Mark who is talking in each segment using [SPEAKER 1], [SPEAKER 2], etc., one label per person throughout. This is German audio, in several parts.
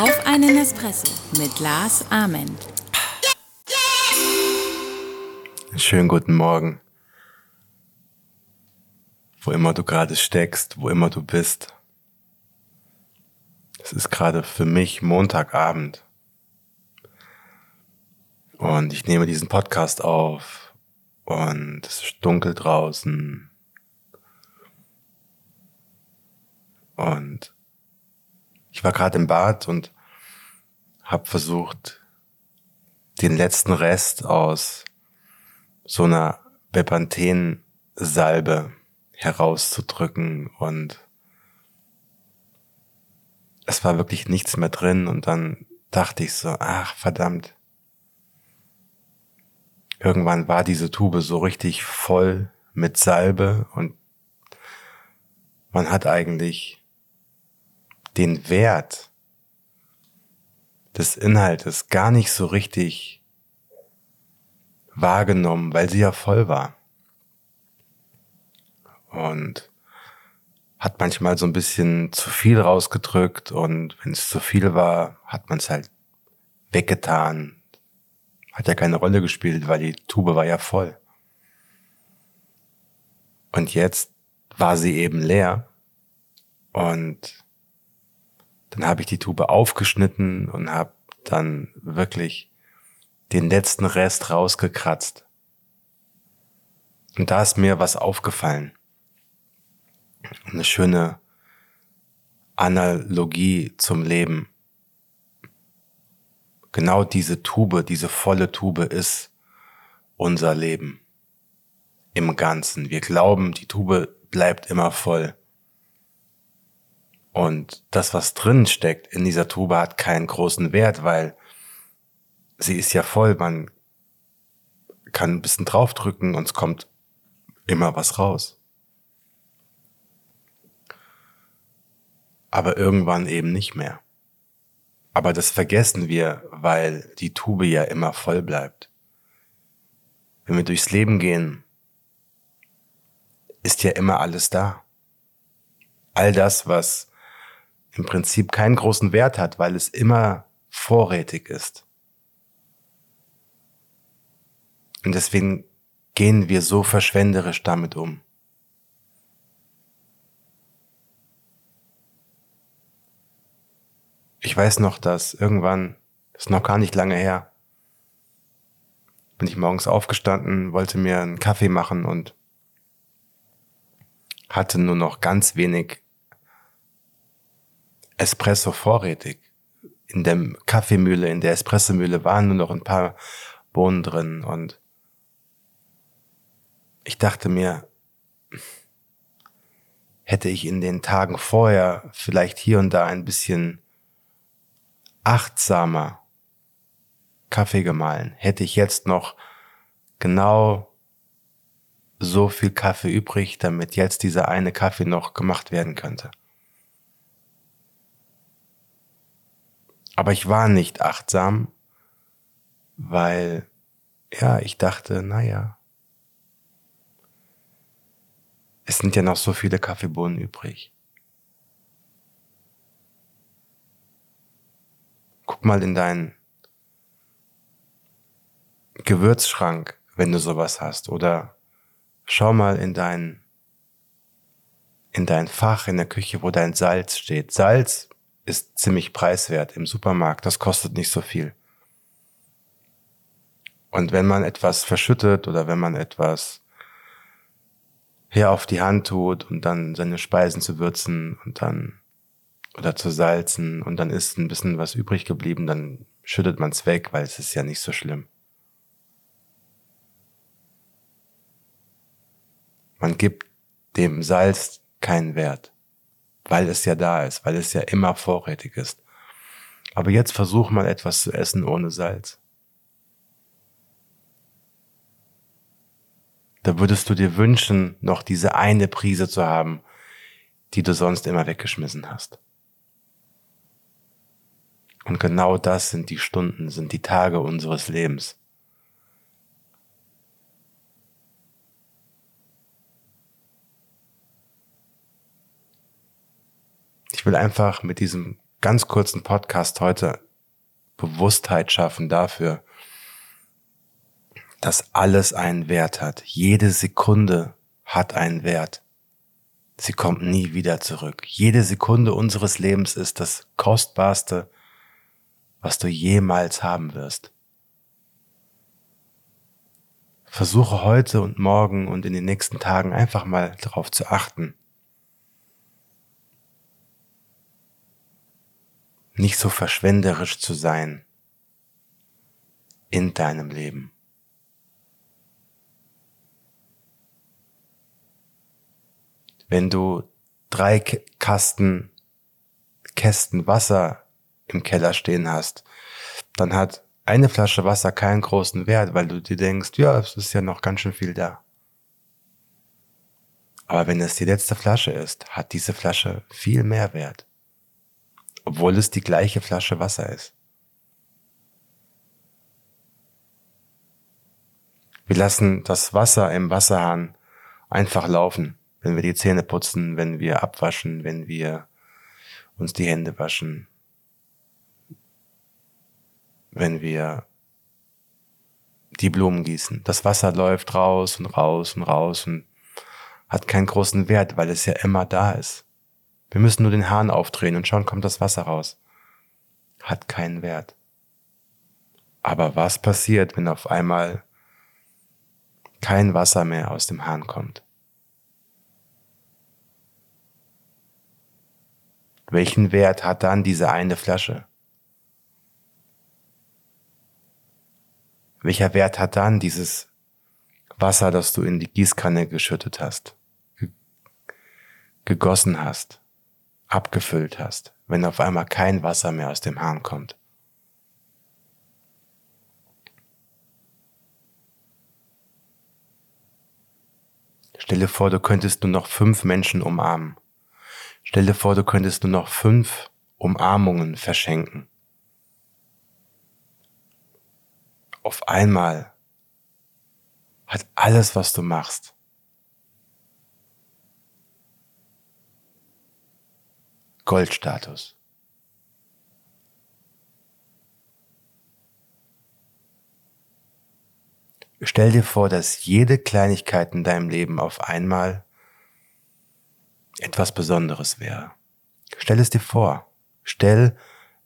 [SPEAKER 1] Auf einen Espresso mit Lars Ament.
[SPEAKER 2] Schönen guten Morgen. Wo immer du gerade steckst, wo immer du bist. Es ist gerade für mich Montagabend. Und ich nehme diesen Podcast auf und es ist dunkel draußen. Und ich war gerade im Bad und habe versucht, den letzten Rest aus so einer Bepanthen-Salbe herauszudrücken und es war wirklich nichts mehr drin und dann dachte ich so, ach verdammt. Irgendwann war diese Tube so richtig voll mit Salbe und man hat eigentlich den Wert des Inhaltes gar nicht so richtig wahrgenommen, weil sie ja voll war. Und hat manchmal so ein bisschen zu viel rausgedrückt und wenn es zu viel war, hat man es halt weggetan. Hat ja keine Rolle gespielt, weil die Tube war ja voll. Und jetzt war sie eben leer und dann habe ich die Tube aufgeschnitten und habe dann wirklich den letzten Rest rausgekratzt. Und da ist mir was aufgefallen. Eine schöne Analogie zum Leben. Genau diese Tube, diese volle Tube ist unser Leben. Im Ganzen. Wir glauben, die Tube bleibt immer voll. Und das, was drin steckt in dieser Tube, hat keinen großen Wert, weil sie ist ja voll. Man kann ein bisschen draufdrücken und es kommt immer was raus. Aber irgendwann eben nicht mehr. Aber das vergessen wir, weil die Tube ja immer voll bleibt. Wenn wir durchs Leben gehen, ist ja immer alles da. All das, was im Prinzip keinen großen Wert hat, weil es immer vorrätig ist. Und deswegen gehen wir so verschwenderisch damit um. Ich weiß noch, dass irgendwann, das ist noch gar nicht lange her, bin ich morgens aufgestanden, wollte mir einen Kaffee machen und hatte nur noch ganz wenig Espresso vorrätig. In der Kaffeemühle, in der Espressomühle waren nur noch ein paar Bohnen drin und ich dachte mir, hätte ich in den Tagen vorher vielleicht hier und da ein bisschen achtsamer Kaffee gemahlen, hätte ich jetzt noch genau so viel Kaffee übrig, damit jetzt dieser eine Kaffee noch gemacht werden könnte. Aber ich war nicht achtsam, weil, ja, ich dachte, naja, es sind ja noch so viele Kaffeebohnen übrig. Guck mal in deinen Gewürzschrank, wenn du sowas hast, oder schau mal in dein, in dein Fach in der Küche, wo dein Salz steht. Salz ist ziemlich preiswert im Supermarkt. Das kostet nicht so viel. Und wenn man etwas verschüttet oder wenn man etwas her auf die Hand tut und dann seine Speisen zu würzen und dann oder zu salzen und dann ist ein bisschen was übrig geblieben, dann schüttet man es weg, weil es ist ja nicht so schlimm. Man gibt dem Salz keinen Wert weil es ja da ist, weil es ja immer vorrätig ist. Aber jetzt versuch mal etwas zu essen ohne Salz. Da würdest du dir wünschen, noch diese eine Prise zu haben, die du sonst immer weggeschmissen hast. Und genau das sind die Stunden, sind die Tage unseres Lebens. Ich will einfach mit diesem ganz kurzen Podcast heute Bewusstheit schaffen dafür, dass alles einen Wert hat. Jede Sekunde hat einen Wert. Sie kommt nie wieder zurück. Jede Sekunde unseres Lebens ist das Kostbarste, was du jemals haben wirst. Versuche heute und morgen und in den nächsten Tagen einfach mal darauf zu achten. Nicht so verschwenderisch zu sein in deinem Leben. wenn du drei Kasten, Kästen Wasser im Keller stehen hast, dann hat eine Flasche Wasser keinen großen Wert, weil du dir denkst, ja, es ist ja noch ganz schön viel da. Aber wenn es die letzte Flasche ist, hat diese Flasche viel mehr Wert. Obwohl es die gleiche Flasche Wasser ist. Wir lassen das Wasser im Wasserhahn einfach laufen wenn wir die Zähne putzen, wenn wir abwaschen, wenn wir uns die Hände waschen, wenn wir die Blumen gießen. Das Wasser läuft raus und raus und raus und hat keinen großen Wert, weil es ja immer da ist. Wir müssen nur den Hahn aufdrehen und schon kommt das Wasser raus. Hat keinen Wert. Aber was passiert, wenn auf einmal kein Wasser mehr aus dem Hahn kommt? Welchen Wert hat dann diese eine Flasche? Welcher Wert hat dann dieses Wasser, das du in die Gießkanne geschüttet hast, gegossen hast, abgefüllt hast, wenn auf einmal kein Wasser mehr aus dem Hahn kommt? Stelle vor, du könntest nur noch fünf Menschen umarmen. Stell dir vor, du könntest nur noch fünf Umarmungen verschenken. Auf einmal hat alles, was du machst, Goldstatus. Stell dir vor, dass jede Kleinigkeit in deinem Leben auf einmal etwas Besonderes wäre. Stell es dir vor. Stell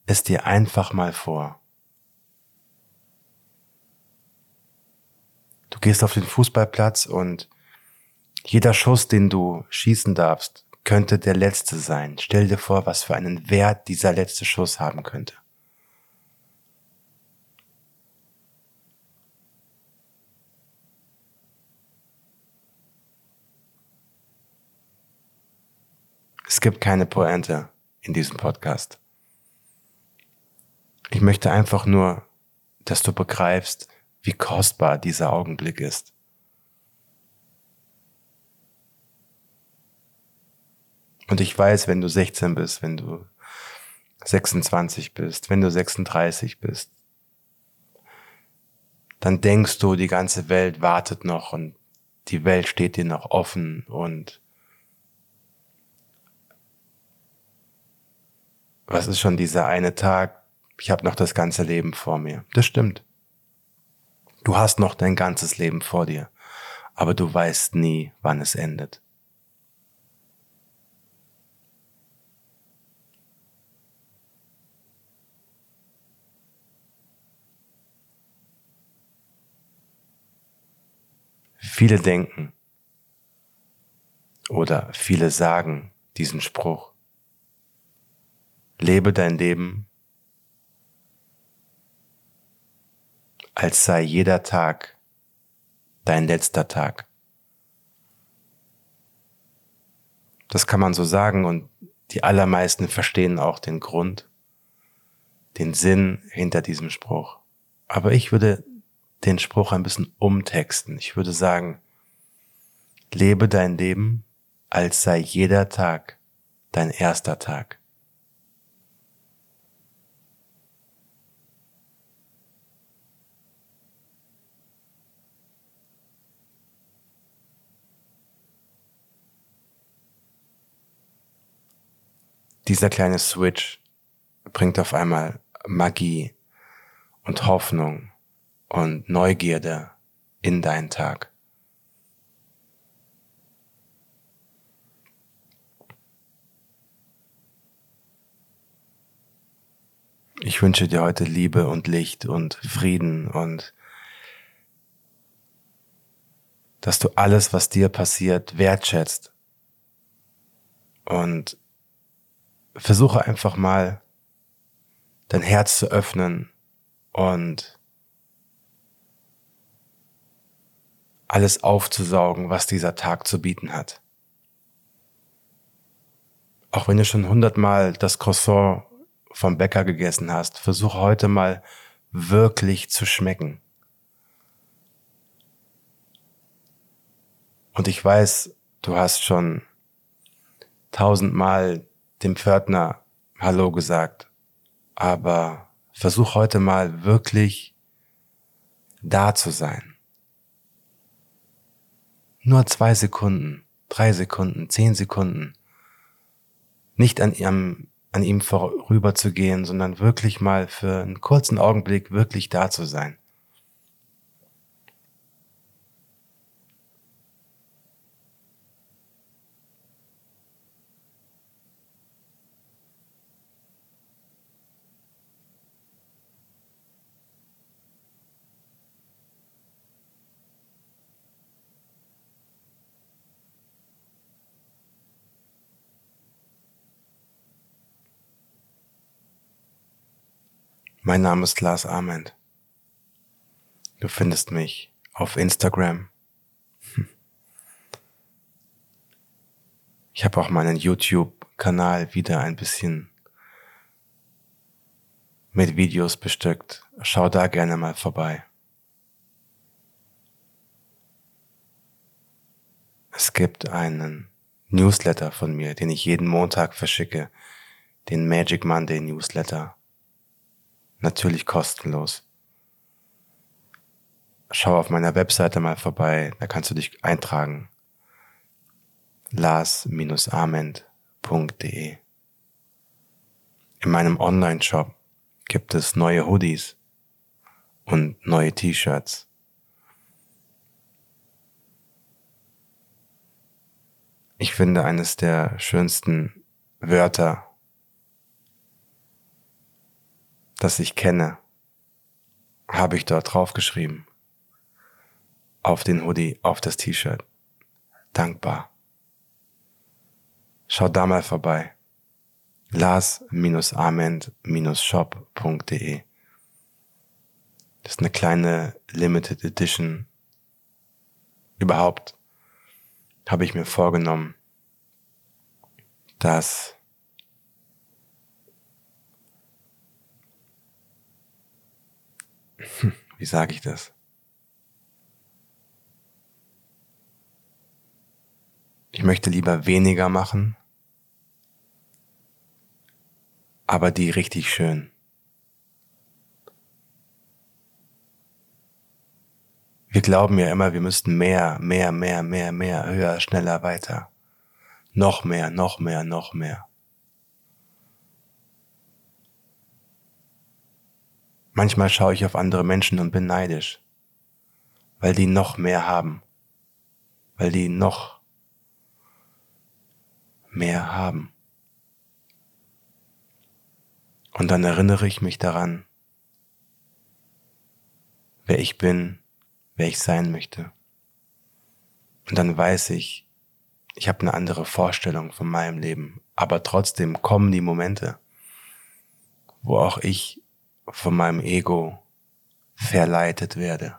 [SPEAKER 2] es dir einfach mal vor. Du gehst auf den Fußballplatz und jeder Schuss, den du schießen darfst, könnte der letzte sein. Stell dir vor, was für einen Wert dieser letzte Schuss haben könnte. Es gibt keine Pointe in diesem Podcast. Ich möchte einfach nur, dass du begreifst, wie kostbar dieser Augenblick ist. Und ich weiß, wenn du 16 bist, wenn du 26 bist, wenn du 36 bist, dann denkst du, die ganze Welt wartet noch und die Welt steht dir noch offen und was ist schon dieser eine Tag? Ich habe noch das ganze Leben vor mir. Das stimmt. Du hast noch dein ganzes Leben vor dir, aber du weißt nie, wann es endet. Viele denken oder viele sagen diesen Spruch. Lebe dein Leben, als sei jeder Tag dein letzter Tag. Das kann man so sagen und die allermeisten verstehen auch den Grund, den Sinn hinter diesem Spruch. Aber ich würde den Spruch ein bisschen umtexten. Ich würde sagen, lebe dein Leben, als sei jeder Tag dein erster Tag. dieser kleine Switch bringt auf einmal Magie und Hoffnung und Neugierde in deinen Tag. Ich wünsche dir heute Liebe und Licht und Frieden und dass du alles, was dir passiert, wertschätzt. Und versuche einfach mal dein Herz zu öffnen und alles aufzusaugen, was dieser Tag zu bieten hat. Auch wenn du schon hundertmal das Croissant vom Bäcker gegessen hast, versuch heute mal wirklich zu schmecken. Und ich weiß, du hast schon tausendmal dem Pförtner Hallo gesagt, aber versuch heute mal wirklich da zu sein. Nur zwei Sekunden, drei Sekunden, zehn Sekunden. Nicht an ihrem an ihm vorüber zu gehen, sondern wirklich mal für einen kurzen Augenblick wirklich da zu sein. Mein Name ist Lars Arment. Du findest mich auf Instagram. Ich habe auch meinen YouTube-Kanal wieder ein bisschen mit Videos bestückt. Schau da gerne mal vorbei. Es gibt einen Newsletter von mir, den ich jeden Montag verschicke, den Magic Monday Newsletter natürlich kostenlos. Schau auf meiner Webseite mal vorbei, da kannst du dich eintragen. lars-ament.de In meinem Online-Shop gibt es neue Hoodies und neue T-Shirts. Ich finde eines der schönsten Wörter das ich kenne, habe ich dort draufgeschrieben. Auf den Hoodie, auf das T-Shirt. Dankbar. Schau da mal vorbei. Lars-ament-shop.de Das ist eine kleine Limited Edition. Überhaupt habe ich mir vorgenommen, dass Wie sage ich das? Ich möchte lieber weniger machen, aber die richtig schön. Wir glauben ja immer, wir müssten mehr, mehr, mehr, mehr, mehr, höher, schneller, weiter. Noch mehr, noch mehr, noch mehr. Manchmal schaue ich auf andere Menschen und bin neidisch, weil die noch mehr haben, weil die noch mehr haben. Und dann erinnere ich mich daran, wer ich bin, wer ich sein möchte. Und dann weiß ich, ich habe eine andere Vorstellung von meinem Leben. Aber trotzdem kommen die Momente, wo auch ich von meinem Ego verleitet werde.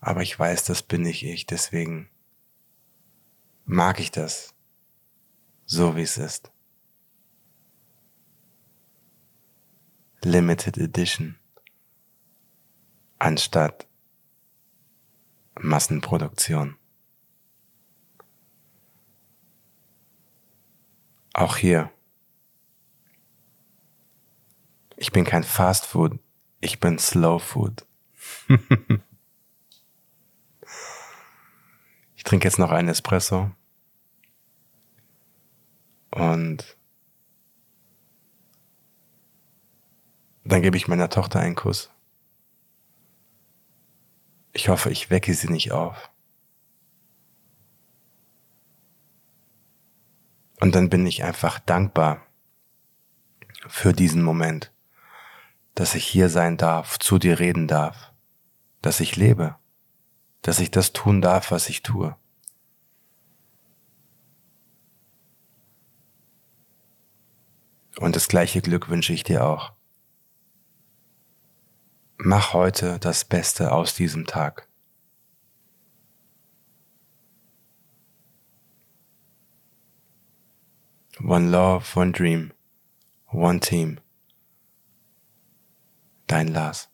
[SPEAKER 2] Aber ich weiß, das bin nicht ich, deswegen mag ich das so, wie es ist. Limited Edition anstatt Massenproduktion. Auch hier Ich bin kein Fast Food, ich bin Slow Food. ich trinke jetzt noch einen Espresso. Und dann gebe ich meiner Tochter einen Kuss. Ich hoffe, ich wecke sie nicht auf. Und dann bin ich einfach dankbar für diesen Moment, dass ich hier sein darf, zu dir reden darf, dass ich lebe, dass ich das tun darf, was ich tue. Und das gleiche Glück wünsche ich dir auch. Mach heute das Beste aus diesem Tag. One love, one dream, one team. Dein Lars.